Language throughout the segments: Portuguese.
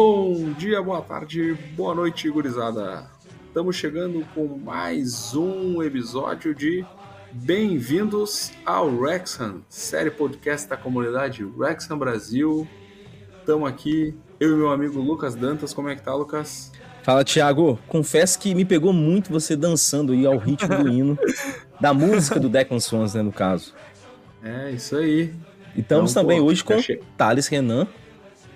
Bom dia, boa tarde, boa noite, gurizada. Estamos chegando com mais um episódio de Bem-vindos ao Rexham, série podcast da comunidade Rexham Brasil. Estamos aqui, eu e meu amigo Lucas Dantas. Como é que tá, Lucas? Fala, Thiago. Confesso que me pegou muito você dançando aí ao ritmo do hino, da música do Declan Swans, né, no caso. É, isso aí. E estamos então, também pô, hoje com achei... Thales Renan.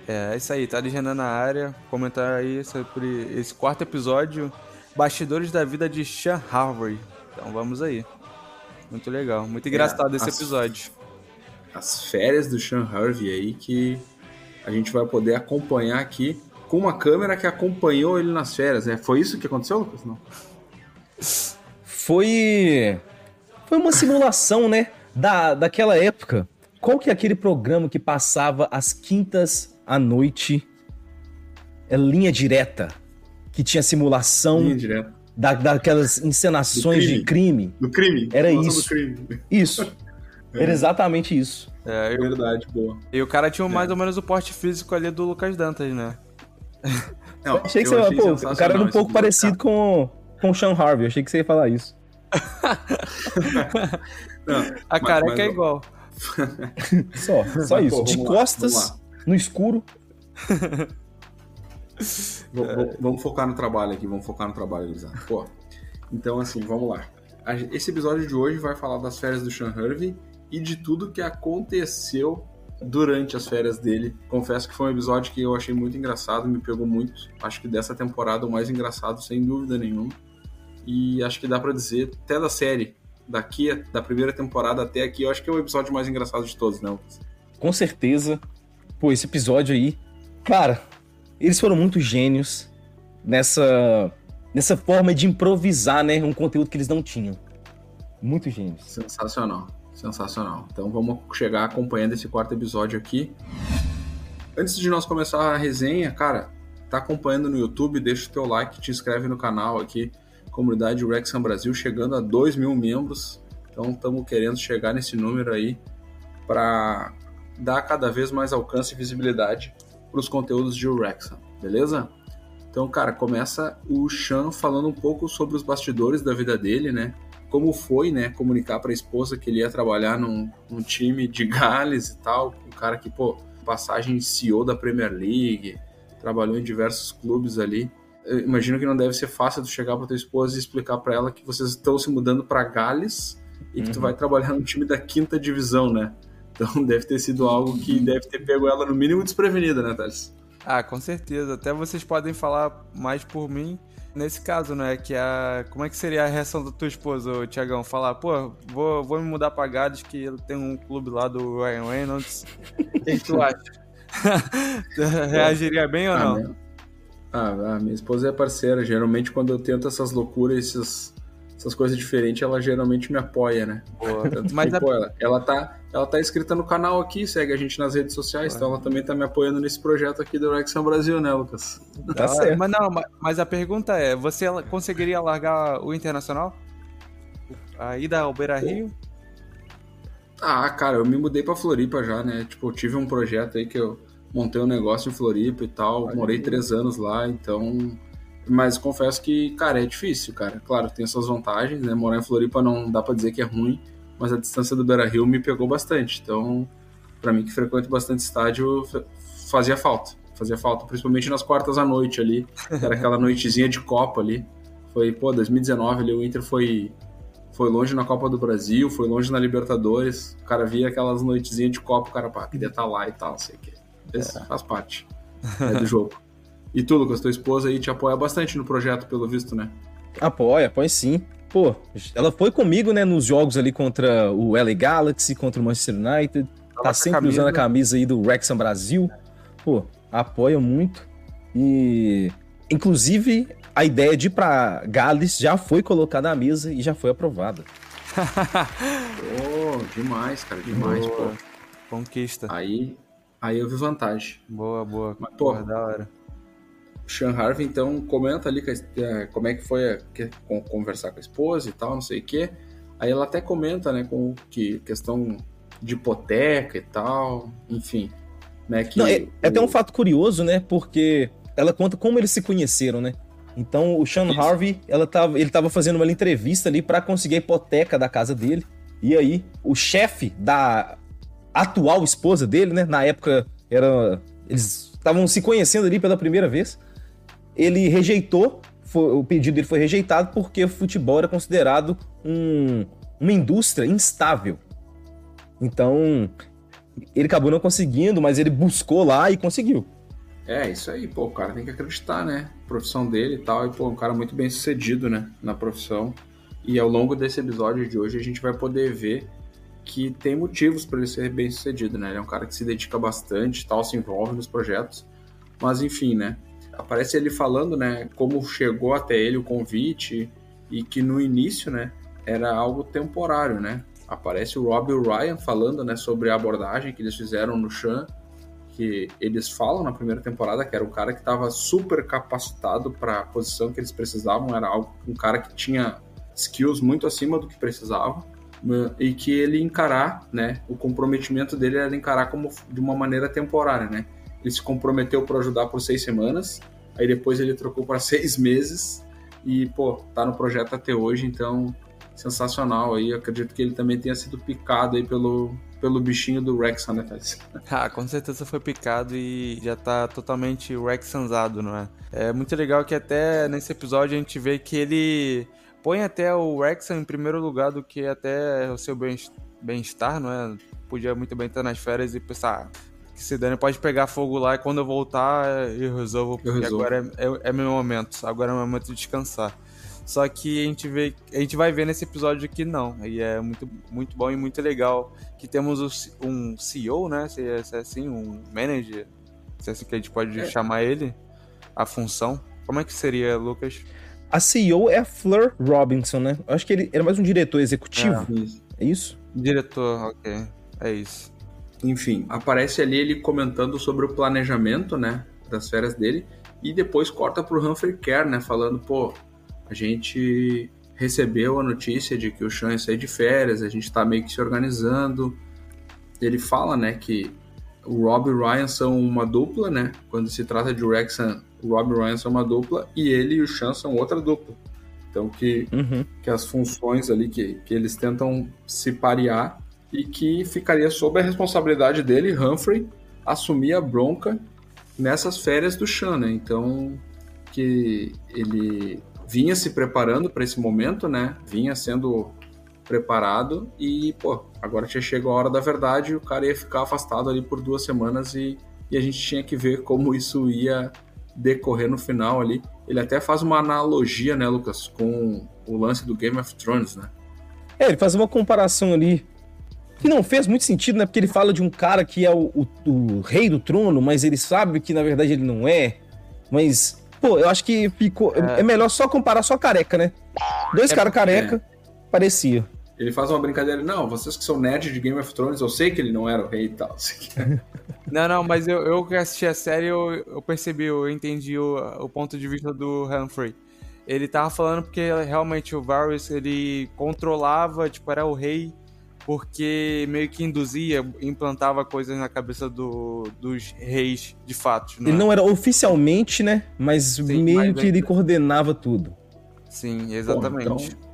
É, é isso aí, Thales Renan na área. Comentar aí sobre esse quarto episódio, Bastidores da Vida de Sean Harvey. Então vamos aí. Muito legal, muito engraçado é, esse as, episódio. As férias do Sean Harvey aí que a gente vai poder acompanhar aqui com uma câmera que acompanhou ele nas férias. É, foi isso que aconteceu, Lucas? Não. Foi. Foi uma simulação, né? Da, daquela época. Qual que é aquele programa que passava às quintas à noite? É linha direta. Que tinha simulação. Linha direta. Da, daquelas encenações crime. de crime. Do crime. Era isso. Crime. Isso. É. Era exatamente isso. É, eu... verdade, boa. E o cara tinha mais é. ou menos o porte físico ali do Lucas Dantas, né? Não, achei que você achei pô, o cara era um pouco parecido com, com o Sean Harvey. achei que você ia falar isso. Não, a careca é igual. só, só mas, isso. Pô, De costas, no escuro. vamos, focar no trabalho aqui, vamos focar no trabalho, Elisandro. Pô, então assim, vamos lá. Esse episódio de hoje vai falar das férias do Sean Harvey e de tudo que aconteceu durante as férias dele. Confesso que foi um episódio que eu achei muito engraçado, me pegou muito. Acho que dessa temporada o mais engraçado, sem dúvida nenhuma. E acho que dá para dizer, até da série, daqui, da primeira temporada até aqui, eu acho que é o episódio mais engraçado de todos, né, Com certeza. Pô, esse episódio aí, cara, eles foram muito gênios nessa nessa forma de improvisar, né, um conteúdo que eles não tinham. Muito gênios. Sensacional. Sensacional. Então vamos chegar acompanhando esse quarto episódio aqui. Antes de nós começar a resenha, cara, tá acompanhando no YouTube, deixa o teu like, te inscreve no canal aqui, comunidade Rexham Brasil, chegando a 2 mil membros. Então estamos querendo chegar nesse número aí para dar cada vez mais alcance e visibilidade para os conteúdos de Rexham, beleza? Então, cara, começa o Sean falando um pouco sobre os bastidores da vida dele, né? como foi, né, comunicar para a esposa que ele ia trabalhar num, num, time de Gales e tal, um cara que, pô, passagem CEO da Premier League, trabalhou em diversos clubes ali. Eu imagino que não deve ser fácil tu chegar para tua esposa e explicar para ela que vocês estão se mudando para Gales e que tu uhum. vai trabalhar no time da quinta divisão, né? Então deve ter sido algo que deve ter pego ela no mínimo desprevenida, né, Thales? Ah, com certeza. Até vocês podem falar mais por mim nesse caso, né? Que a. Como é que seria a reação da tua esposa, Tiagão? Falar, pô, vou, vou me mudar pra Gades, que tem um clube lá do Ryan Reynolds. O que tu acha? Reagiria bem ou não? Ah, a minha esposa é parceira. Geralmente, quando eu tento essas loucuras, esses, essas coisas diferentes, ela geralmente me apoia, né? Boa. Mas que, a... pô, ela, ela, tá, ela tá inscrita no canal aqui, segue a gente nas redes sociais, então ela também tá me apoiando nesse projeto aqui do Rexham Brasil, né, Lucas? Tá certo. Mas não, mas a pergunta é, você conseguiria largar o Internacional? A ida ao Beira Rio? Ah, cara, eu me mudei pra Floripa já, né? Tipo, eu tive um projeto aí que eu montei um negócio em Floripa e tal, morei três anos lá, então... Mas confesso que, cara, é difícil, cara. Claro, tem suas vantagens, né? Morar em Floripa não dá pra dizer que é ruim, mas a distância do Beira Rio me pegou bastante. Então, para mim que frequento bastante estádio, fazia falta. Fazia falta, principalmente nas quartas à noite ali. Era aquela noitezinha de Copa ali. Foi, pô, 2019 ali o Inter foi foi longe na Copa do Brasil, foi longe na Libertadores. O cara via aquelas noitezinhas de Copa, o cara, pá, queria estar tá lá e tal, não sei o. Esse é. faz parte né, do jogo. E tu, Lucas, tua esposa aí te apoia bastante no projeto, pelo visto, né? Apoia, apoia sim pô, ela foi comigo, né, nos jogos ali contra o LA Galaxy, contra o Manchester United. Tá sempre usando a camisa aí do Wrexham Brasil. Pô, apoia muito. E, inclusive, a ideia de ir pra Gales já foi colocada na mesa e já foi aprovada. oh, demais, cara, demais, boa. pô. Conquista. Aí, aí eu vi vantagem. Boa, boa. Mas, pô, da hora. Sean Harvey, então, comenta ali a, como é que foi a, que, conversar com a esposa e tal, não sei o quê. Aí ela até comenta, né, com que questão de hipoteca e tal, enfim. né? Que Não, é, o... é até um fato curioso, né? Porque ela conta como eles se conheceram, né? Então o Sean Isso. Harvey, ela tava, ele tava fazendo uma entrevista ali para conseguir a hipoteca da casa dele. E aí, o chefe da atual esposa dele, né? Na época era. Eles estavam se conhecendo ali pela primeira vez. Ele rejeitou, foi, o pedido dele foi rejeitado porque o futebol era considerado um, uma indústria instável. Então, ele acabou não conseguindo, mas ele buscou lá e conseguiu. É, isso aí, pô, o cara tem que acreditar, né? A profissão dele e tal, e pô, um cara muito bem sucedido, né? Na profissão. E ao longo desse episódio de hoje a gente vai poder ver que tem motivos para ele ser bem sucedido, né? Ele é um cara que se dedica bastante, tal, se envolve nos projetos. Mas enfim, né? Aparece ele falando, né, como chegou até ele o convite e que no início, né, era algo temporário, né? Aparece o Rob Ryan falando, né, sobre a abordagem que eles fizeram no Chan, que eles falam na primeira temporada que era um cara que estava super capacitado para a posição que eles precisavam, era algo, um cara que tinha skills muito acima do que precisava e que ele encarar, né, o comprometimento dele era encarar como de uma maneira temporária, né? Ele se comprometeu para ajudar por seis semanas, aí depois ele trocou para seis meses e pô, tá no projeto até hoje, então sensacional aí. acredito que ele também tenha sido picado aí pelo pelo bichinho do Rexon, né, Thales? Ah, com certeza foi picado e já tá totalmente Rexanzado, não é? É muito legal que até nesse episódio a gente vê que ele põe até o Wrexham em primeiro lugar do que até o seu bem-estar, não é? Podia muito bem estar nas férias e pensar ah, que se dane, pode pegar fogo lá e quando eu voltar eu resolvo, porque eu resolvo. agora é, é, é, meu momento, agora é meu momento de descansar. Só que a gente vê, a gente vai ver nesse episódio que não, e é muito, muito bom e muito legal que temos um CEO, né? Se é, se é assim, um manager, se é assim que a gente pode é. chamar ele, a função. Como é que seria, Lucas? A CEO é a Fleur Robinson, né? Eu acho que ele era mais um diretor executivo. É, é isso? Diretor, ok. É isso. Enfim, aparece ali ele comentando sobre o planejamento, né? Das férias dele. E depois corta pro Humphrey Kerr, né? Falando, pô, a gente recebeu a notícia de que o Sean ia sair de férias, a gente tá meio que se organizando. Ele fala, né, que o Rob e o Ryan são uma dupla, né? Quando se trata de Wrexham, o Rob e Ryan são uma dupla e ele e o Sean são outra dupla. Então que, uhum. que as funções ali que, que eles tentam se parear e que ficaria sob a responsabilidade dele, Humphrey, assumir a bronca nessas férias do Sean, né? Então que ele vinha se preparando para esse momento, né? Vinha sendo preparado e, pô, agora tinha chegado a hora da verdade, o cara ia ficar afastado ali por duas semanas e, e a gente tinha que ver como isso ia decorrer no final ali. Ele até faz uma analogia, né, Lucas, com o lance do Game of Thrones, né? É, ele faz uma comparação ali que não fez muito sentido, né? Porque ele fala de um cara que é o, o, o rei do trono, mas ele sabe que na verdade ele não é. Mas, pô, eu acho que ficou. É, é melhor só comparar só careca, né? Dois é caras careca, é. parecia. Ele faz uma brincadeira, não, vocês que são nerds de Game of Thrones, eu sei que ele não era o rei e tal. não, não, mas eu, eu que assisti a série, eu, eu percebi, eu entendi o, o ponto de vista do Humphrey. Ele tava falando porque realmente o Varys, ele controlava, tipo, era o rei, porque meio que induzia, implantava coisas na cabeça do, dos reis de fato. Não ele é? não era oficialmente, né? Mas Sim, meio mas que ele coordenava tudo. Sim, exatamente. Bom, então...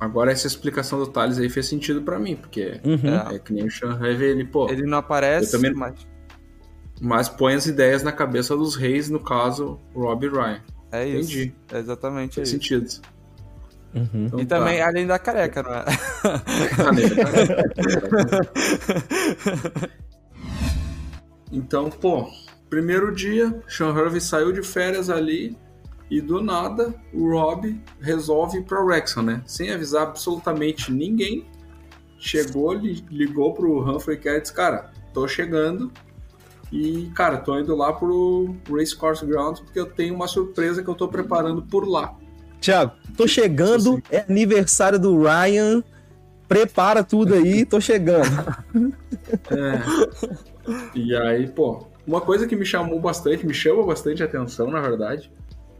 Agora essa explicação do Thales aí fez sentido para mim, porque uhum. é, é, que nem o Sean ele, pô... Ele não aparece, também... mas... Mas põe as ideias na cabeça dos reis, no caso, Rob Ryan. É isso. Entendi. É exatamente fez isso. sentido. Uhum. Então, e também tá. além da careca, não é? careca. então, pô, primeiro dia, Sean Hervey saiu de férias ali, e do nada, o Rob resolve ir para Wrexham, né? Sem avisar absolutamente ninguém. Chegou, ligou pro Humphrey e disse, cara, tô chegando. E, cara, tô indo lá pro Race Course Grounds porque eu tenho uma surpresa que eu tô preparando por lá. Tiago, tô chegando, é aniversário do Ryan. Prepara tudo aí, tô chegando. É. E aí, pô, uma coisa que me chamou bastante, me chama bastante atenção, na verdade,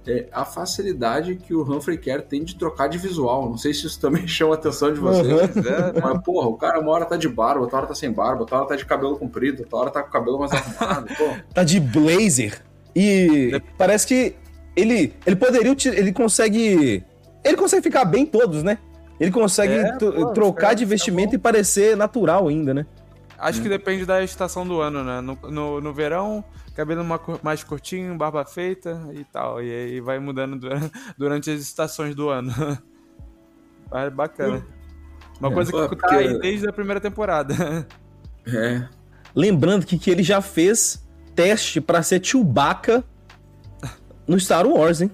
é a facilidade que o Humphrey Kerr tem de trocar de visual. Não sei se isso também chama a atenção de vocês. Uhum. É, mas, porra, o cara uma hora tá de barba, outra hora tá sem barba, outra hora tá de cabelo comprido, outra hora tá com o cabelo mais arrumado. tá de blazer. E é. parece que ele, ele poderia. Ele consegue. Ele consegue ficar bem todos, né? Ele consegue é, pô, trocar de vestimento e parecer natural ainda, né? Acho hum. que depende da estação do ano, né? No, no, no verão, cabelo mais curtinho, barba feita e tal. E aí vai mudando durante as estações do ano. É bacana. Uma é, coisa que porque... tá aí desde a primeira temporada. É. Lembrando que, que ele já fez teste para ser Chewbacca no Star Wars, hein?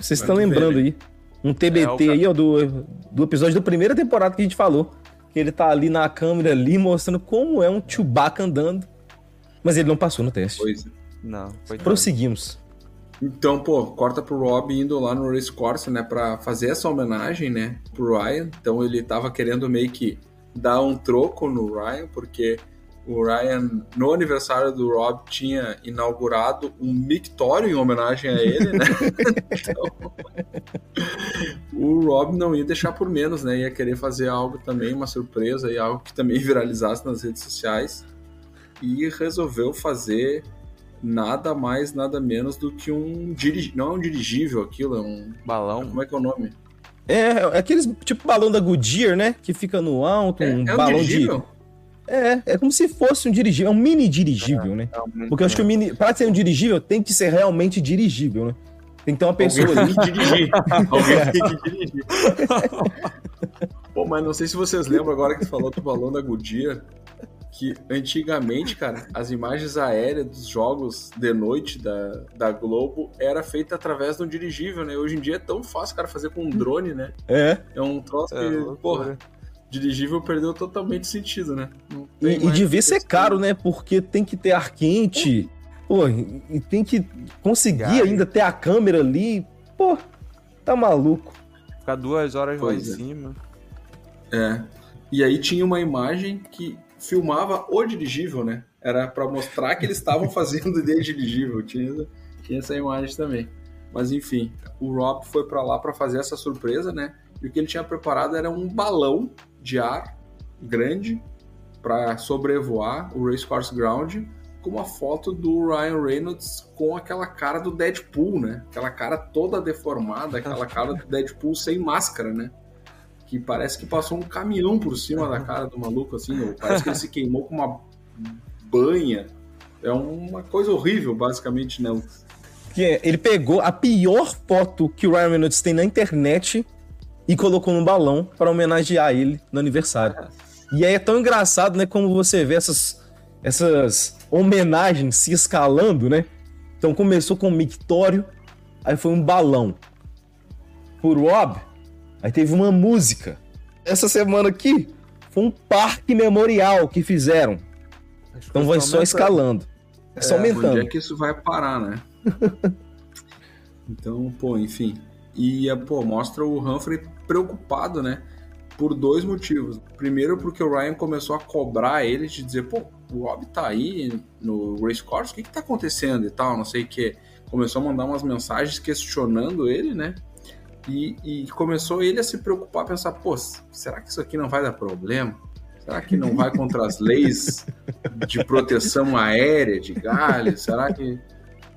Vocês estão lembrando aí. Um TBT é, aí, ó, do, do episódio da primeira temporada que a gente falou. Que ele tá ali na câmera ali mostrando como é um Chewbacca andando. Mas ele não passou no teste. Pois é. Não, foi Prosseguimos. Então, pô, corta pro Rob indo lá no Race Course, né, pra fazer essa homenagem, né, pro Ryan. Então ele tava querendo meio que dar um troco no Ryan, porque o Ryan, no aniversário do Rob, tinha inaugurado um mictório em homenagem a ele, né? então, o Rob não ia deixar por menos, né? Ia querer fazer algo também, uma surpresa e algo que também viralizasse nas redes sociais. E resolveu fazer nada mais, nada menos do que um dirigível. Não é um dirigível aquilo, é um. Balão. Como é que é o nome? É, é aqueles tipo balão da Goodyear, né? Que fica no alto, é, um é um balão dirigível? de. É, é como se fosse um dirigível, é um mini dirigível, é, né? É um Porque eu acho que o mini, para ser um dirigível, tem que ser realmente dirigível, né? Tem que ter uma pessoa Alguém ali. Tem que dirigir. Alguém tem que dirigir. Pô, mas não sei se vocês lembram agora que tu falou do balão da Goodyear, que antigamente, cara, as imagens aéreas dos jogos de noite da, da Globo era feita através de um dirigível, né? Hoje em dia é tão fácil, cara, fazer com um drone, né? É. É um troço é, que, porra dirigível perdeu totalmente sentido, né? E, e devia ser caro, né? Porque tem que ter ar quente, pô, e tem que conseguir ainda ter a câmera ali. Pô, tá maluco. Ficar duas horas pois lá é. em cima. É. E aí tinha uma imagem que filmava o dirigível, né? Era para mostrar que eles estavam fazendo de dirigível. Tinha, tinha essa imagem também. Mas enfim, o Rob foi para lá para fazer essa surpresa, né? E o que ele tinha preparado era um balão de ar grande para sobrevoar o Racecourse Ground com uma foto do Ryan Reynolds com aquela cara do Deadpool, né? Aquela cara toda deformada, aquela cara do Deadpool sem máscara, né? Que parece que passou um caminhão por cima da cara do maluco, assim, parece que ele se queimou com uma banha. É uma coisa horrível, basicamente, né? É, ele pegou a pior foto que o Ryan Reynolds tem na internet e colocou num balão para homenagear ele no aniversário. E aí é tão engraçado, né, como você vê essas, essas homenagens se escalando, né? Então começou com um mictório, aí foi um balão. Por Rob, aí teve uma música. Essa semana aqui foi um parque memorial que fizeram. Então vai só escalando. É só aumentando. Onde é que isso vai parar, né? então, pô, enfim. E, pô, mostra o Humphrey preocupado, né? Por dois motivos. Primeiro, porque o Ryan começou a cobrar ele de dizer, pô, o Rob tá aí no race course, o que que tá acontecendo e tal, não sei o que. Começou a mandar umas mensagens questionando ele, né? E, e, começou ele a se preocupar, a pensar, pô, será que isso aqui não vai dar problema? Será que não vai contra as leis de proteção aérea de Gales? Será que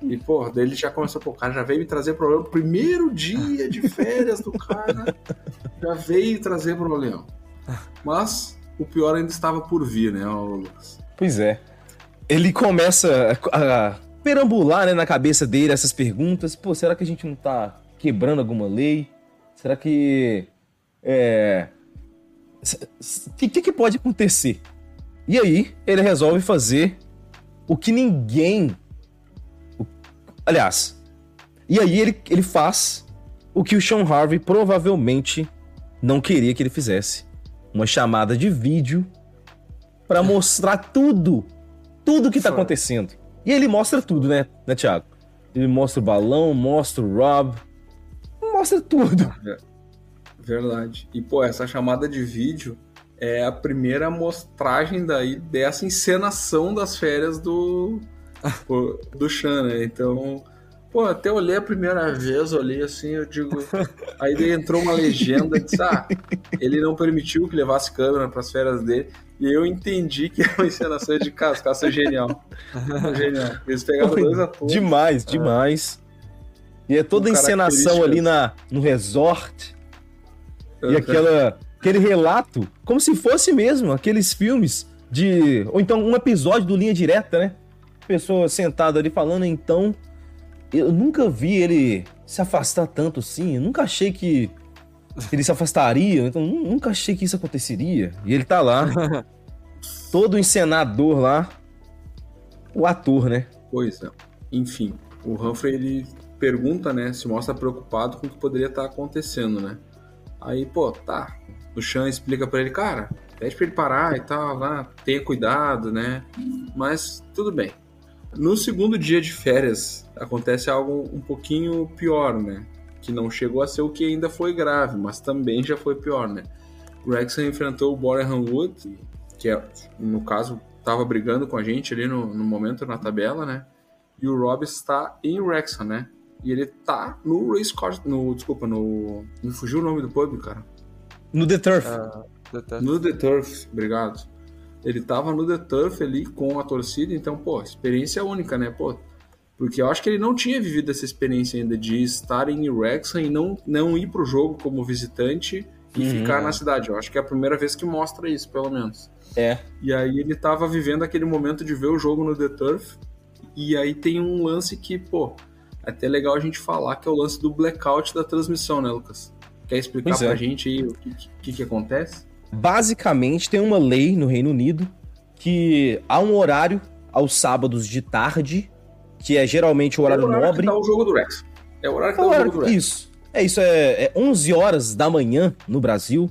e, pô, daí ele já começou, pô, o cara já veio me trazer problema. Primeiro dia de férias do cara, já veio trazer problema. Mas o pior ainda estava por vir, né, Lucas? Pois é. Ele começa a, a perambular né, na cabeça dele essas perguntas. Pô, será que a gente não tá quebrando alguma lei? Será que. É. O que, que pode acontecer? E aí, ele resolve fazer o que ninguém Aliás, e aí ele, ele faz o que o Sean Harvey provavelmente não queria que ele fizesse. Uma chamada de vídeo para mostrar tudo, tudo que tá acontecendo. E ele mostra tudo, né, né, Thiago? Ele mostra o balão, mostra o Rob, mostra tudo. Verdade. E, pô, essa chamada de vídeo é a primeira mostragem daí dessa encenação das férias do, do Sean, né? Então, Pô, até olhei a primeira vez, olhei assim, eu digo. Aí entrou uma legenda, disse, ah, ele não permitiu que levasse câmera para as férias dele. E eu entendi que era uma encenação de Cascaça genial. genial. Eles pegaram dois atores. Demais, demais. E é toda a encenação ali na, no resort. E aquela, aquele relato, como se fosse mesmo aqueles filmes de. Ou então um episódio do Linha Direta, né? Pessoa sentada ali falando, então eu nunca vi ele se afastar tanto assim. Eu nunca achei que ele se afastaria. Então, nunca achei que isso aconteceria. E ele tá lá, todo encenador lá, o ator, né? Pois é. Enfim, o Humphrey ele pergunta, né? Se mostra preocupado com o que poderia estar acontecendo, né? Aí, pô, tá. O Sean explica para ele, cara, pede pra ele parar e tal, lá, tenha cuidado, né? Mas tudo bem. No segundo dia de férias, acontece algo um pouquinho pior, né? Que não chegou a ser o que ainda foi grave, mas também já foi pior, né? O Wrexham enfrentou o Boreham Wood, que é, no caso estava brigando com a gente ali no, no, momento na tabela, né? E o Rob está em Wrexham, né? E ele tá no Race Course, no, desculpa, no... Me fugiu o nome do pub, cara. No The Turf. Uh, The Turf. No The Turf, obrigado ele tava no The Turf ali com a torcida, então, pô, experiência única, né? Pô, porque eu acho que ele não tinha vivido essa experiência ainda de estar em Wrexham e não, não ir pro jogo como visitante e uhum. ficar na cidade. Eu acho que é a primeira vez que mostra isso, pelo menos. É. E aí ele tava vivendo aquele momento de ver o jogo no The Turf. E aí tem um lance que, pô, é até legal a gente falar, que é o lance do blackout da transmissão, né, Lucas? Quer explicar pois pra é. gente aí o que, que, que acontece? Basicamente, tem uma lei no Reino Unido que há um horário aos sábados de tarde, que é geralmente o horário, é o horário nobre. Que tá o jogo do Rex. É o horário que tá é o, o jogo do Rex. Isso. É isso, é, é 11 horas da manhã no Brasil.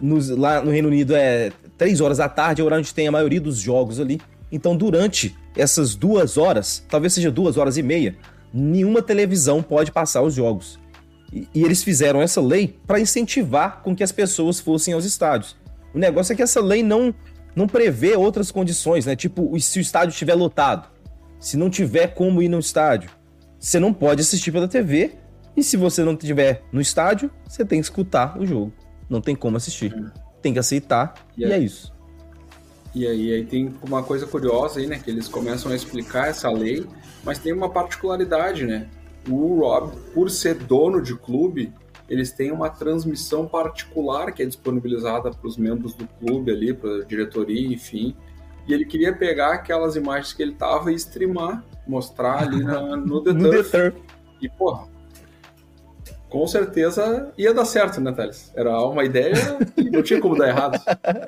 Nos, lá no Reino Unido é 3 horas da tarde, é o horário onde tem a maioria dos jogos ali. Então, durante essas duas horas, talvez seja duas horas e meia, nenhuma televisão pode passar os jogos. E, e eles fizeram essa lei para incentivar com que as pessoas fossem aos estádios. O negócio é que essa lei não, não prevê outras condições, né? Tipo, se o estádio estiver lotado, se não tiver como ir no estádio, você não pode assistir pela TV. E se você não estiver no estádio, você tem que escutar o jogo. Não tem como assistir. Tem que aceitar e, e é isso. E aí, aí tem uma coisa curiosa aí, né? Que eles começam a explicar essa lei, mas tem uma particularidade, né? O Rob, por ser dono de clube, eles têm uma transmissão particular que é disponibilizada para os membros do clube ali, para a diretoria, enfim. E ele queria pegar aquelas imagens que ele tava e streamar, mostrar ali na, no The no Turf. The Turf. E, porra, com certeza ia dar certo, né, Thales? Era uma ideia que não tinha como dar errado.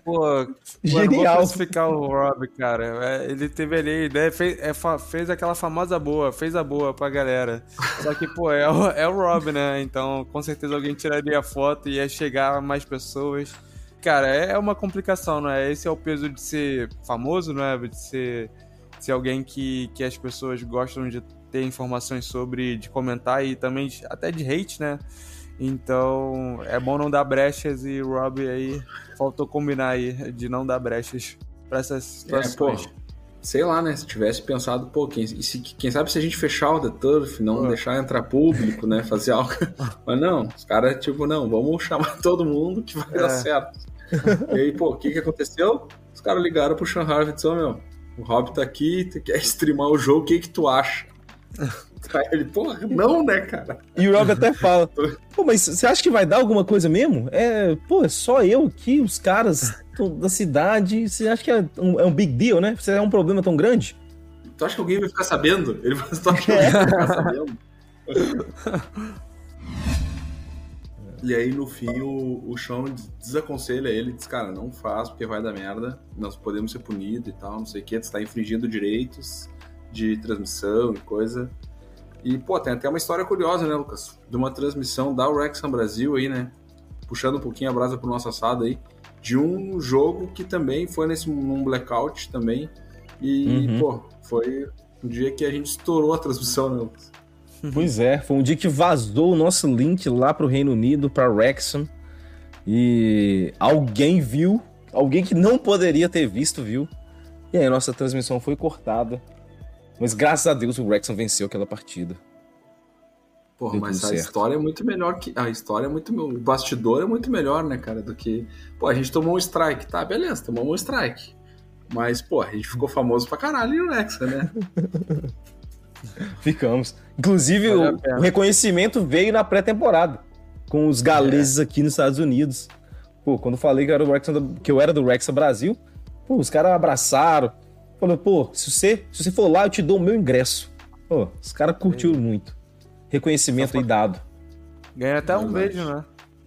Pô, genial. Vou classificar o Rob, cara. É, ele teve ali a ideia, fez, é, fez aquela famosa boa, fez a boa pra galera. Só que, pô, é o, é o Rob, né? Então, com certeza alguém tiraria a foto e ia chegar a mais pessoas. Cara, é, é uma complicação, não é? Esse é o peso de ser famoso, não é? De ser, de ser alguém que, que as pessoas gostam de ter informações sobre, de comentar e também até de hate, né? Então é bom não dar brechas e o Rob aí faltou combinar aí de não dar brechas para essas situações. É, pô, sei lá, né? Se tivesse pensado, pô, quem, se, quem sabe se a gente fechar o The Turf, não pô. deixar entrar público, né? Fazer algo. Mas não, os caras, tipo, não, vamos chamar todo mundo que vai é. dar certo. e aí, pô, o que que aconteceu? Os caras ligaram pro Sean Harvey e disseram, meu, o Rob tá aqui, tu quer streamar o jogo, o que que tu acha? ele, porra, não, né, cara? E o Rob até fala: Pô, mas você acha que vai dar alguma coisa mesmo? É, pô, é só eu aqui, os caras da cidade. Você acha que é um, é um big deal, né? Você é um problema tão grande? Tu acha que alguém vai ficar sabendo? Ele vai, tu acha que alguém vai ficar sabendo? E aí, no fim, o, o Sean desaconselha ele, diz, cara, não faz porque vai dar merda, nós podemos ser punidos e tal, não sei o que, tu está infringindo direitos, de transmissão e coisa. E, pô, tem até uma história curiosa, né, Lucas? De uma transmissão da Wrexham Brasil aí, né? Puxando um pouquinho a brasa pro nosso assado aí. De um jogo que também foi nesse num blackout também. E, uhum. pô, foi um dia que a gente estourou a transmissão, né, Lucas? Pois é, foi um dia que vazou o nosso link lá pro Reino Unido, pra Wrexham. E alguém viu, alguém que não poderia ter visto, viu? E aí a nossa transmissão foi cortada. Mas graças a Deus o Wrexham venceu aquela partida. Porra, mas a certo. história é muito melhor que. A história é muito. O bastidor é muito melhor, né, cara, do que. Pô, a gente tomou um strike. Tá, beleza, tomou um strike. Mas, pô, a gente ficou famoso pra caralho no Nexa, né? Ficamos. Inclusive, o, o, reconhecimento veio na pré-temporada, com os galeses é. aqui nos Estados Unidos. Pô, quando falei que eu era do Rexa, que eu era do Rexa Brasil, pô, os caras abraçaram. Falou, pô, se você, se você for lá, eu te dou o meu ingresso. Pô, os caras curtiram muito. Reconhecimento aí dado. Ganha até um beijo, né?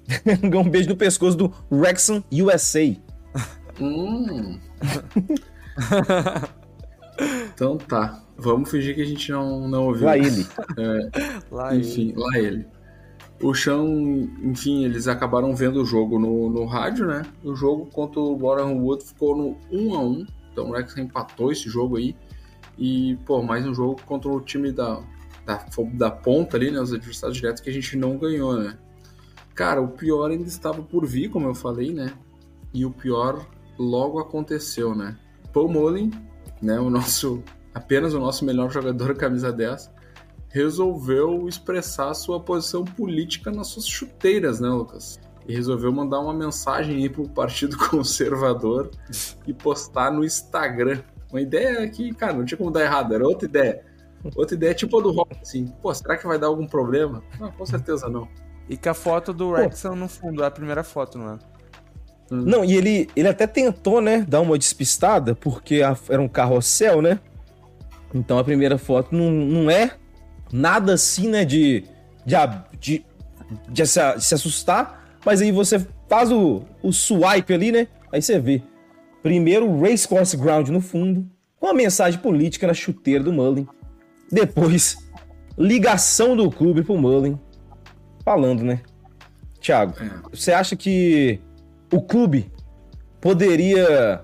Ganha um beijo no pescoço do Rexon USA. hum. então tá. Vamos fingir que a gente não, não ouviu. Lá ele. É, lá enfim, ele. lá ele. O chão, enfim, eles acabaram vendo o jogo no, no rádio, né? O jogo contra o Warren Wood ficou no 1 a 1 Então o Rex empatou esse jogo aí. E, pô, mais um jogo contra o time da, da, da ponta ali, né? Os adversários diretos que a gente não ganhou, né? Cara, o pior ainda estava por vir, como eu falei, né? E o pior logo aconteceu, né? Paul Mullen, né? O nosso, apenas o nosso melhor jogador, camisa 10, resolveu expressar sua posição política nas suas chuteiras, né, Lucas? E resolveu mandar uma mensagem aí pro Partido Conservador e postar no Instagram. Uma ideia que, cara, não tinha como dar errado, era outra ideia. Outra ideia tipo a do Rock, assim, pô, será que vai dar algum problema? Não, com certeza não. E com a foto do Rexon no fundo, é a primeira foto, não é? Hum. Não, e ele, ele até tentou, né, dar uma despistada, porque a, era um carrossel, né? Então a primeira foto não, não é nada assim, né, de, de, de, de, se, de se assustar, mas aí você faz o, o swipe ali, né? Aí você vê. Primeiro, Racecourse Ground no fundo, com a mensagem política na chuteira do Mullin. Depois, ligação do clube pro Mullin, falando, né? Thiago, é. você acha que o clube poderia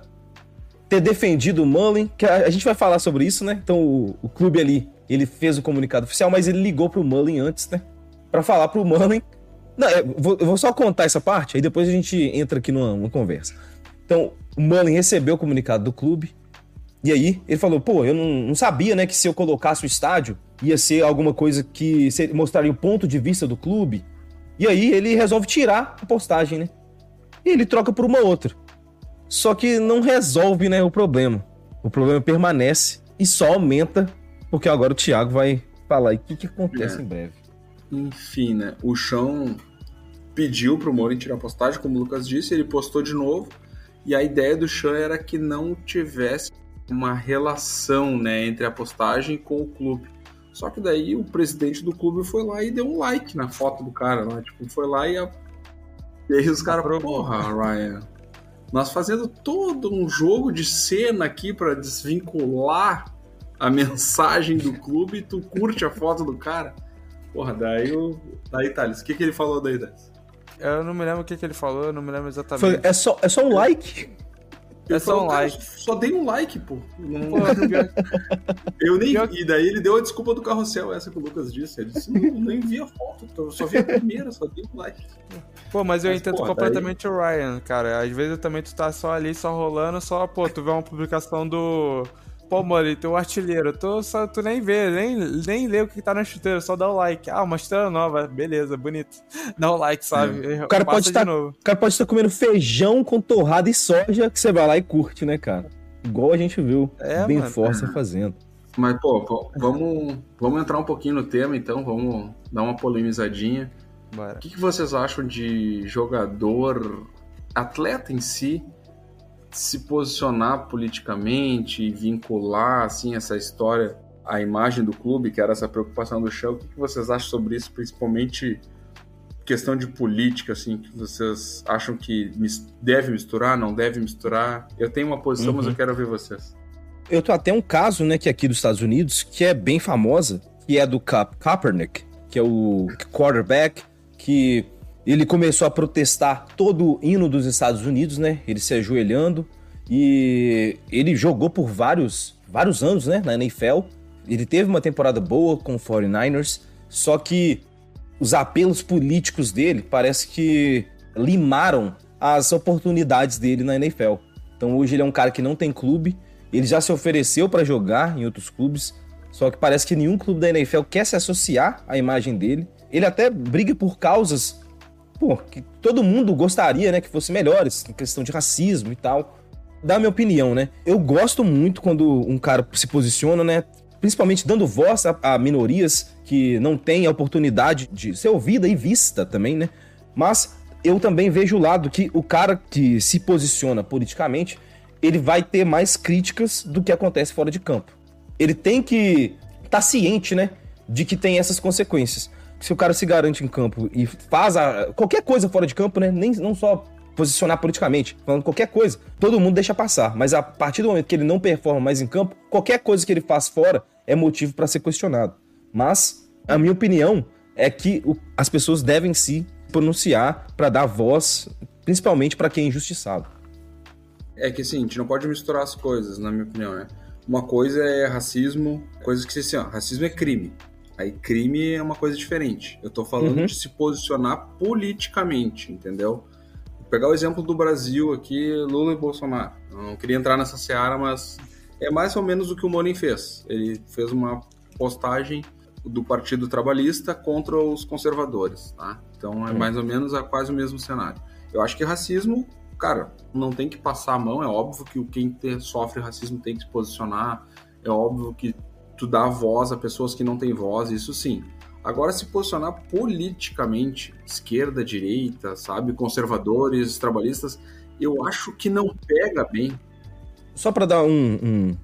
ter defendido o Mullin? Que a, a, gente vai falar sobre isso, né? Então, o, o clube ali ele fez o comunicado oficial, mas ele ligou pro Mullen antes, né? Pra falar pro Mullen. Não, eu vou, eu vou, só contar essa parte, aí depois a gente entra aqui numa, numa conversa. Então, o Mullen recebeu o comunicado do clube, e aí ele falou: pô, eu não, não, sabia, né, que se eu colocasse o estádio ia ser alguma coisa que mostraria o ponto de vista do clube. E aí ele resolve tirar a postagem, né? E ele troca por uma outra. Só que não resolve, né, o problema. O problema permanece e só aumenta porque agora o Thiago vai falar o que, que acontece é. em breve. Enfim, né? O Chão pediu pro Mourinho tirar a postagem, como o Lucas disse, ele postou de novo. E a ideia do Chão era que não tivesse uma relação né, entre a postagem com o clube. Só que daí o presidente do clube foi lá e deu um like na foto do cara lá. Tipo, foi lá e. A... E aí os caras, porra, Ryan. Nós fazendo todo um jogo de cena aqui para desvincular a mensagem do clube e tu curte a foto do cara. Porra, daí o. Daí, Thales, o que, que ele falou daí, Thales? Eu não me lembro o que, que ele falou, eu não me lembro exatamente. Foi, é, só, é só um like? É só um like. Só dei um like, pô. Não... eu nem vi. E daí ele deu a desculpa do carrossel, essa que o Lucas disse. Ele disse: não, nem vi a foto, eu só vi a primeira, só dei um like. Pô, mas eu mas, entendo pô, completamente daí... o Ryan, cara. Às vezes também tu tá só ali, só rolando, só, pô, tu vê uma publicação do Pô, mano, teu artilheiro, tu, só, tu nem vê, nem, nem lê o que tá na chuteira, só dá o like. Ah, uma chuteira nova, beleza, bonito. Dá o like, sabe? É. O cara pode estar, o cara pode estar comendo feijão com torrada e soja que você vai lá e curte, né, cara? Igual a gente viu é, bem força fazendo. Mas, pô, vamos, vamos entrar um pouquinho no tema, então, vamos dar uma polemizadinha. Bora. O que, que vocês acham de jogador, atleta em si, se posicionar politicamente e vincular assim essa história à imagem do clube, que era essa preocupação do show. O que vocês acham sobre isso, principalmente questão de política, assim, que vocês acham que deve misturar, não deve misturar? Eu tenho uma posição, uhum. mas eu uhum. quero ouvir vocês. Eu tô até um caso, né, que é aqui dos Estados Unidos, que é bem famosa, que é do Ka Kaepernick, que é o quarterback que ele começou a protestar todo o hino dos Estados Unidos, né? Ele se ajoelhando e ele jogou por vários, vários anos, né, na NFL. Ele teve uma temporada boa com o 49ers, só que os apelos políticos dele parece que limaram as oportunidades dele na NFL. Então hoje ele é um cara que não tem clube, ele já se ofereceu para jogar em outros clubes, só que parece que nenhum clube da NFL quer se associar à imagem dele. ele até briga por causas pô, que todo mundo gostaria, né, que fossem melhores, em questão de racismo e tal. Da minha opinião, né? Eu gosto muito quando um cara se posiciona, né? Principalmente dando voz a, a minorias que não têm a oportunidade de ser ouvida e vista também, né? Mas eu também vejo o lado que o cara que se posiciona politicamente, ele vai ter mais críticas do que acontece fora de campo. Ele tem que estar tá ciente, né, de que tem essas consequências. Se o cara se garante em campo e faz a, qualquer coisa fora de campo, né, nem não só posicionar politicamente, falando qualquer coisa, todo mundo deixa passar. Mas a partir do momento que ele não performa mais em campo, qualquer coisa que ele faz fora é motivo para ser questionado. Mas a minha opinião é que o, as pessoas devem se pronunciar para dar voz, principalmente para quem é injustiçado. É que assim, a gente não pode misturar as coisas, na minha opinião, né? Uma coisa é racismo, coisas que assim, ó, racismo é crime. Aí crime é uma coisa diferente. Eu tô falando uhum. de se posicionar politicamente, entendeu? Vou pegar o exemplo do Brasil aqui, Lula e Bolsonaro. Eu não queria entrar nessa seara, mas é mais ou menos o que o Monin fez. Ele fez uma postagem do Partido Trabalhista contra os conservadores, tá? Então é hum. mais ou menos é quase o mesmo cenário. Eu acho que racismo, cara, não tem que passar a mão, é óbvio que quem sofre racismo tem que se posicionar, é óbvio que tu dá voz a pessoas que não têm voz, isso sim. Agora, se posicionar politicamente, esquerda, direita, sabe, conservadores, trabalhistas, eu acho que não pega bem. Só para dar um,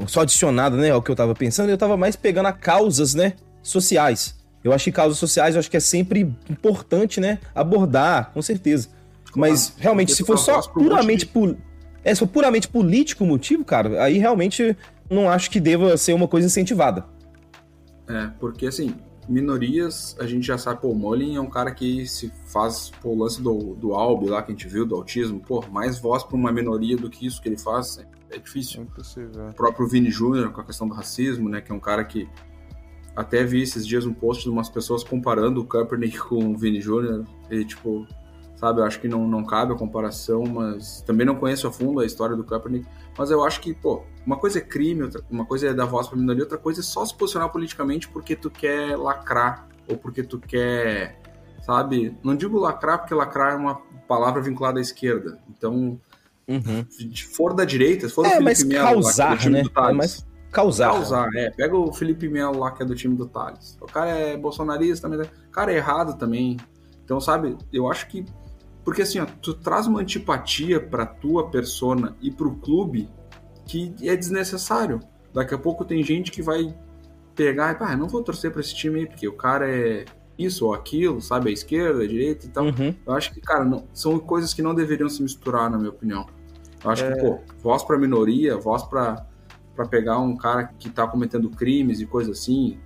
um, só adicionado, né, ao que eu tava pensando, eu tava mais pegando a causas, né, sociais. Eu acho que causas sociais, eu acho que é sempre importante, né, abordar, com certeza. Mas realmente, se for só puramente por é, for puramente político o motivo, cara, aí realmente não acho que deva ser uma coisa incentivada. É, porque assim, minorias, a gente já sabe, pô, o Molin é um cara que se faz pô, o lance do, do Albi lá que a gente viu, do autismo, pô, mais voz para uma minoria do que isso que ele faz, é, é difícil. É impossível. É. O próprio Vini Júnior com a questão do racismo, né, que é um cara que até vi esses dias um post de umas pessoas comparando o Kaepernick com o Vini Júnior e tipo, sabe, eu acho que não, não cabe a comparação, mas também não conheço a fundo a história do Kaepernick, mas eu acho que, pô, uma coisa é crime, outra, uma coisa é dar voz pra minoria, outra coisa é só se posicionar politicamente porque tu quer lacrar, ou porque tu quer, sabe, não digo lacrar porque lacrar é uma palavra vinculada à esquerda, então, uhum. se for da direita, se for é, o Felipe Melo, causar, lá, é do né? do é mais causar. Causar, é. Pega o Felipe Melo lá, que é do time do Thales. O cara é bolsonarista, mas o cara é errado também. Então, sabe, eu acho que porque assim, ó, tu traz uma antipatia pra tua persona e pro clube que é desnecessário. Daqui a pouco tem gente que vai pegar e, ah, não vou torcer pra esse time aí, porque o cara é isso ou aquilo, sabe? A esquerda, a direita e tal. Uhum. Eu acho que, cara, não, são coisas que não deveriam se misturar, na minha opinião. Eu acho é... que, pô, voz pra minoria, voz pra, pra pegar um cara que tá cometendo crimes e coisa assim.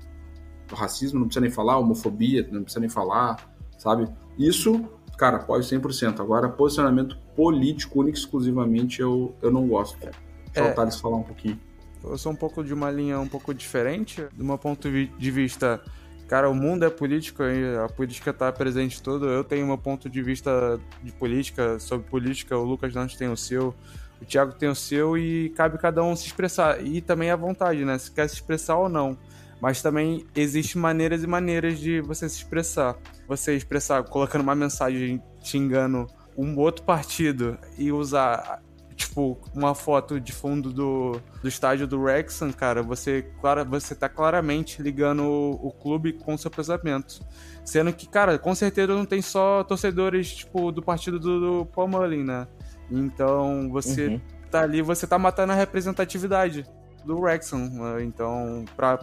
O racismo não precisa nem falar, homofobia não precisa nem falar, sabe? Isso cara, apoio 100%. Agora, posicionamento político, único exclusivamente, eu, eu não gosto. Deixa é, o Thales falar um pouquinho. Eu sou um pouco de uma linha um pouco diferente. Do meu ponto de vista, cara, o mundo é político e a política está presente todo. Eu tenho meu ponto de vista de política, sobre política, o Lucas Dantas tem o seu, o Thiago tem o seu e cabe cada um se expressar. E também à vontade, né? Se quer se expressar ou não mas também existem maneiras e maneiras de você se expressar. Você expressar colocando uma mensagem xingando um outro partido e usar tipo uma foto de fundo do, do estádio do Wrexham, cara, você clara, você tá claramente ligando o, o clube com o seu pensamento. Sendo que, cara, com certeza não tem só torcedores tipo do partido do, do Paul Mullin, né? Então, você uhum. tá ali, você tá matando a representatividade do Wrexham. Né? Então, pra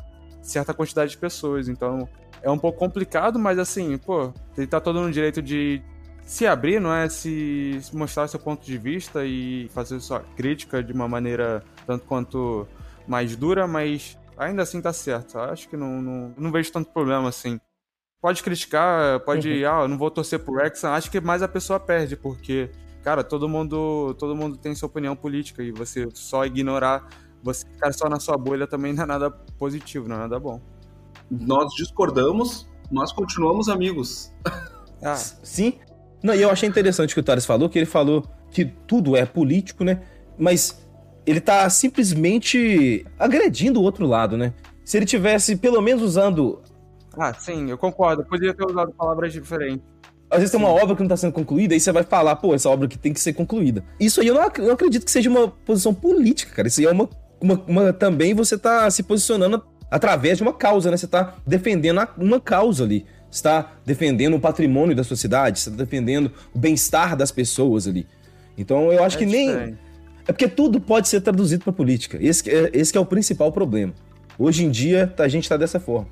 certa quantidade de pessoas. Então é um pouco complicado, mas assim, pô, ele tá todo no direito de se abrir, não é? Se, mostrar seu ponto de vista e fazer sua crítica de uma maneira tanto quanto mais dura, mas ainda assim tá certo. Acho que não, não, não vejo tanto problema assim. Pode criticar, pode, uhum. ah, não vou torcer pro Wrexham. Acho que mais a pessoa perde, porque, cara, todo mundo, todo mundo tem sua opinião política e você só ignorar você ficar só na sua bolha também não é nada positivo, não é nada bom. Nós discordamos, nós continuamos amigos. Ah. Sim. Não, e eu achei interessante o que o Thales falou, que ele falou que tudo é político, né? Mas ele tá simplesmente agredindo o outro lado, né? Se ele tivesse pelo menos usando Ah, sim, eu concordo. Podia ter usado palavras diferentes. Às vezes tem uma obra que não está sendo concluída, aí você vai falar, pô, essa obra que tem que ser concluída. Isso aí eu não, ac eu acredito que seja uma posição política, cara. Isso aí é uma. Uma, uma também você tá se posicionando através de uma causa, né? Você tá defendendo uma causa ali. Você está defendendo o patrimônio da sua cidade, você está defendendo o bem-estar das pessoas ali. Então eu acho é que nem. É porque tudo pode ser traduzido para política. Esse, é, esse é o principal problema. Hoje em dia, a gente está dessa forma.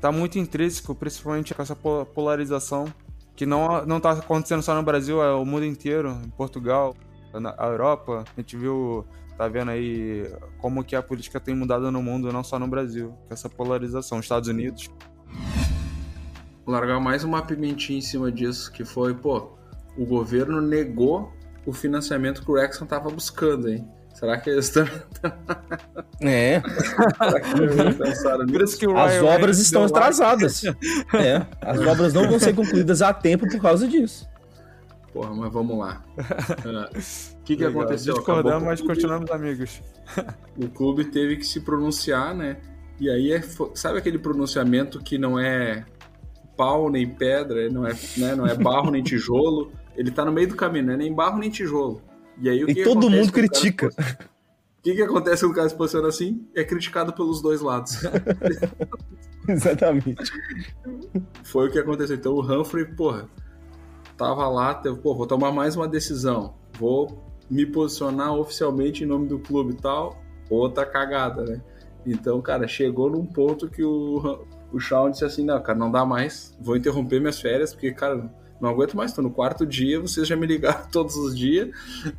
Tá muito intrínseco, principalmente com essa polarização que não, não tá acontecendo só no Brasil, é o mundo inteiro, em Portugal, na Europa. A gente viu, tá vendo aí como que a política tem mudado no mundo, não só no Brasil, com essa polarização. Estados Unidos. Largar mais uma pimentinha em cima disso, que foi, pô, o governo negou o financiamento que o Rexon tava buscando, hein? Será que eles estão. É. Isso que as obras estão atrasadas. é. As obras não vão ser concluídas a tempo por causa disso. Porra, mas vamos lá. O uh, que, que aconteceu? Discordamos, mas continuamos amigos. O clube teve que se pronunciar, né? E aí, é, sabe aquele pronunciamento que não é pau nem pedra, não é, né, não é barro nem tijolo? Ele tá no meio do caminho, não é nem barro nem tijolo. E aí o e que todo mundo critica. O que, que acontece quando o cara se posiciona assim? É criticado pelos dois lados. Exatamente. Foi o que aconteceu. Então o Humphrey, porra, tava lá, teve, pô, vou tomar mais uma decisão. Vou me posicionar oficialmente em nome do clube e tal. Outra cagada, né? Então, cara, chegou num ponto que o, o Shawn disse assim: não, cara, não dá mais. Vou interromper minhas férias, porque, cara, não aguento mais, tô no quarto dia, vocês já me ligaram todos os dias,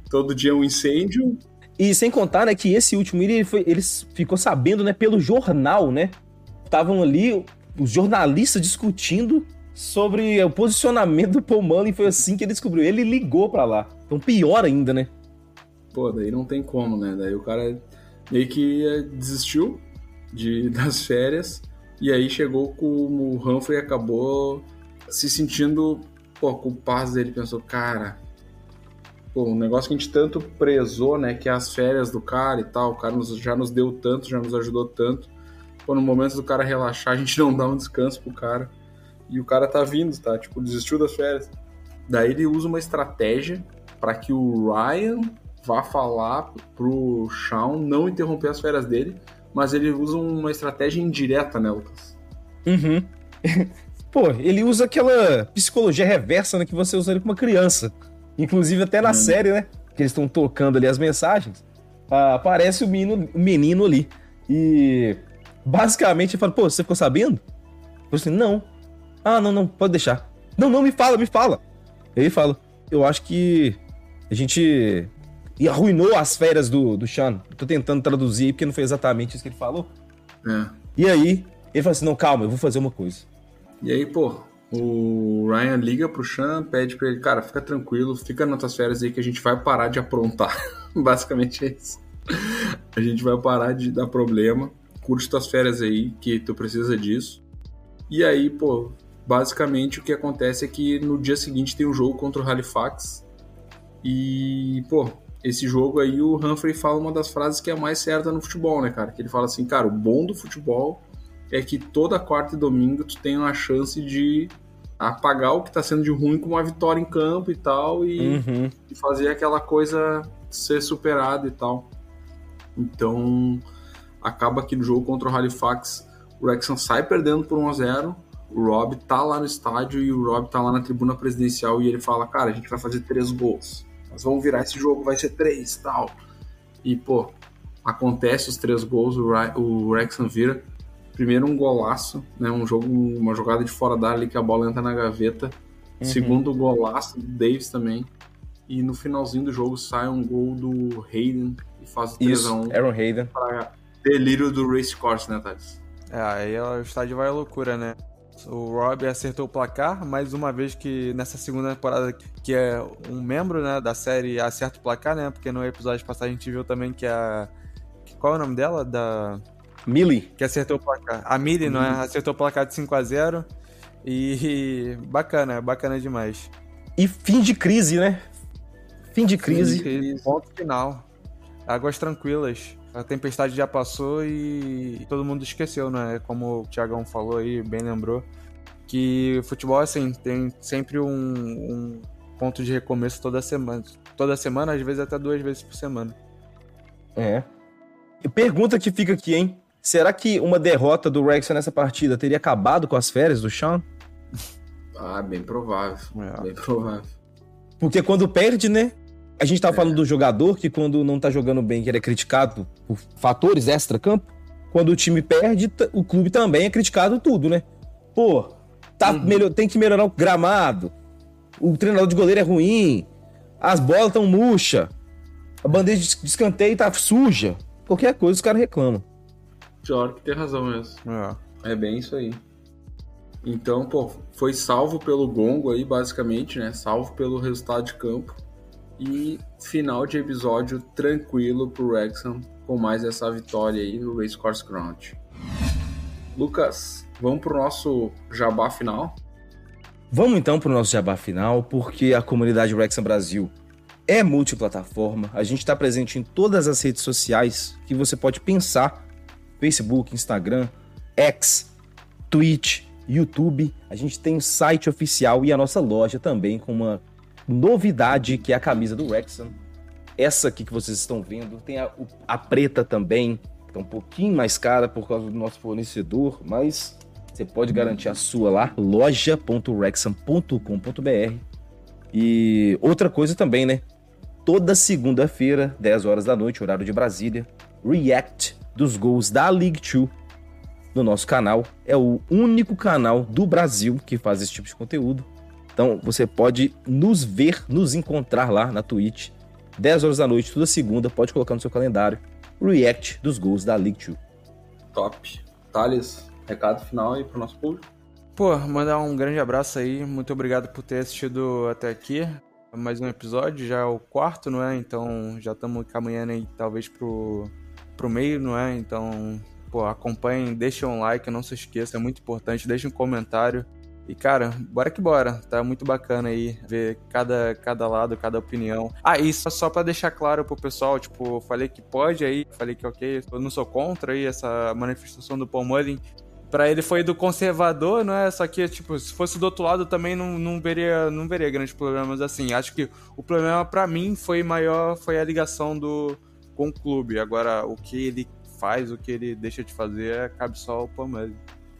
todo dia um incêndio. E sem contar, né, que esse último ele, foi, ele ficou sabendo, né, pelo jornal, né? Estavam ali os jornalistas discutindo sobre o posicionamento do Paul Mullen, foi assim que ele descobriu. Ele ligou para lá. Então pior ainda, né? Pô, daí não tem como, né? Daí o cara meio que eh, desistiu de, das férias e aí chegou com o Humphrey acabou se sentindo pô, com o passo dele, pensou, cara, pô, um negócio que a gente tanto prezou, né, que é as férias do cara e tal, o cara nos, já nos deu tanto, já nos ajudou tanto. Pô, no momento do cara relaxar, a gente não dá um descanso pro cara. E o cara tá vindo, tá? Tipo, desistiu das férias. Daí ele usa uma estratégia para que o Ryan vá falar pro Shawn não interromper as férias dele, mas ele usa uma estratégia indireta, né, Lucas? Uhum. Pô, ele usa aquela psicologia reversa né, que você usaria com uma criança. Inclusive até na hum. série, né? Que eles estão tocando ali as mensagens. Ah, aparece o menino, o menino ali. E basicamente ele fala, pô, você ficou sabendo? Eu assim, não. Ah, não, não, pode deixar. Não, não, me fala, me fala. Ele fala, eu acho que a gente arruinou as férias do, do Sean. Tô tentando traduzir porque não foi exatamente isso que ele falou. É. E aí, ele fala assim, não, calma, eu vou fazer uma coisa. E aí, pô, o Ryan liga pro Sean, pede pra ele, cara, fica tranquilo, fica nas tuas férias aí que a gente vai parar de aprontar. Basicamente é isso. A gente vai parar de dar problema. Curte tuas férias aí, que tu precisa disso. E aí, pô, basicamente o que acontece é que no dia seguinte tem um jogo contra o Halifax. E, pô, esse jogo aí o Humphrey fala uma das frases que é mais certa no futebol, né, cara? Que ele fala assim, cara, o bom do futebol é que toda quarta e domingo tu tem uma chance de apagar o que tá sendo de ruim com uma vitória em campo e tal, e, uhum. e fazer aquela coisa ser superada e tal. Então, acaba que no jogo contra o Halifax, o Wrexham sai perdendo por 1 a 0 o Rob tá lá no estádio e o Rob tá lá na tribuna presidencial e ele fala, cara, a gente vai fazer três gols. Nós vamos virar esse jogo, vai ser três tal. E, pô, acontece os três gols, o, o Wrexham vira. Primeiro um golaço, né? Um jogo, uma jogada de fora da área que a bola entra na gaveta. Uhum. Segundo golaço do Davis também. E no finalzinho do jogo sai um gol do Hayden e faz o 3x1. Aaron Hayden. Para delírio do race course, né, Thales? É, aí o estádio vai à loucura, né? O Rob acertou o placar, mais uma vez que nessa segunda temporada, que é um membro né, da série acerta o placar, né? Porque no episódio passado a gente viu também que a. Qual é o nome dela? Da. Millie. Que acertou o placar. A Millie, não é? Acertou o placar de 5 a 0 E bacana, bacana demais. E fim de crise, né? Fim de crise. Fim de crise. Ponto final. Águas tranquilas. A tempestade já passou e todo mundo esqueceu, né? Como o Thiagão falou aí, bem lembrou. Que futebol, assim, tem sempre um, um ponto de recomeço toda semana. Toda semana, às vezes até duas vezes por semana. É. E pergunta que fica aqui, hein? Será que uma derrota do Wrexham nessa partida teria acabado com as férias do Sean? Ah, bem provável. É. Bem provável. Porque quando perde, né? A gente tava é. falando do jogador que quando não tá jogando bem, que ele é criticado por fatores extra-campo. Quando o time perde, o clube também é criticado tudo, né? Pô, tá uhum. melhor, tem que melhorar o gramado. O treinador de goleiro é ruim. As bolas tão murcha. A bandeja de escanteio tá suja. Qualquer coisa os caras reclamam. Pior que tem razão mesmo. É. é bem isso aí. Então, pô, foi salvo pelo gongo aí, basicamente, né? Salvo pelo resultado de campo. E final de episódio tranquilo pro Wrexham com mais essa vitória aí no Racecourse Ground. Lucas, vamos pro nosso jabá final? Vamos então pro nosso jabá final, porque a comunidade Wrexham Brasil é multiplataforma. A gente está presente em todas as redes sociais que você pode pensar: Facebook, Instagram, X, Twitch, YouTube, a gente tem o site oficial e a nossa loja também com uma novidade que é a camisa do Wrexham. Essa aqui que vocês estão vendo, tem a, a preta também, que é um pouquinho mais cara por causa do nosso fornecedor, mas você pode garantir a sua lá, loja.rexham.com.br. E outra coisa também, né? Toda segunda-feira, 10 horas da noite, horário de Brasília, react dos gols da League 2 no nosso canal. É o único canal do Brasil que faz esse tipo de conteúdo. Então você pode nos ver, nos encontrar lá na Twitch, 10 horas da noite, toda segunda, pode colocar no seu calendário. React dos gols da League 2. Top. Thales, recado final aí pro nosso público. Pô, mandar um grande abraço aí. Muito obrigado por ter assistido até aqui. Mais um episódio, já é o quarto, não é? Então já estamos caminhando aí talvez pro, pro meio, não é? Então pô, acompanhem, deixem um like, não se esqueça, é muito importante, deixem um comentário. E, cara, bora que bora. Tá muito bacana aí ver cada, cada lado, cada opinião. Ah, e só, só pra deixar claro pro pessoal, tipo, falei que pode aí, falei que ok, eu não sou contra aí essa manifestação do Paul Mullin. Pra ele foi do conservador, não é? Só que, tipo, se fosse do outro lado também não, não, veria, não veria grandes problemas assim. Acho que o problema para mim foi maior, foi a ligação do com o clube. Agora, o que ele faz, o que ele deixa de fazer, é, cabe só ao Palmeiras.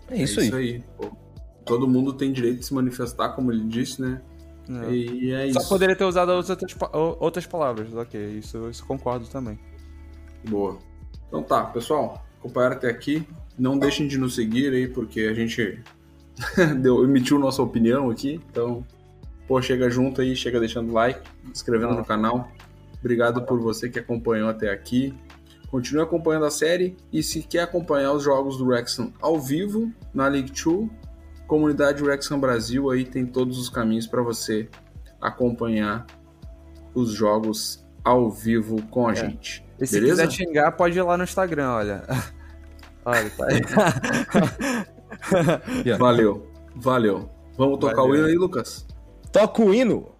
É isso, é isso aí. aí. Todo mundo tem direito de se manifestar, como ele disse, né? É. E é Só isso. poderia ter usado outras, outras palavras, ok. Isso, isso concordo também. Boa. Então tá, pessoal. Acompanharam até aqui. Não deixem de nos seguir aí, porque a gente deu, emitiu nossa opinião aqui. Então, pô, chega junto aí, chega deixando like, inscrevendo no canal. Obrigado por você que acompanhou até aqui. Continue acompanhando a série e se quer acompanhar os jogos do Wrexham ao vivo na League 2, comunidade Wrexham Brasil aí tem todos os caminhos para você acompanhar os jogos ao vivo com a é. gente. E se Beleza? quiser xingar, pode ir lá no Instagram, olha. olha, tá aí. valeu, valeu. Vamos tocar valeu. o hino aí, Lucas? Toca o hino!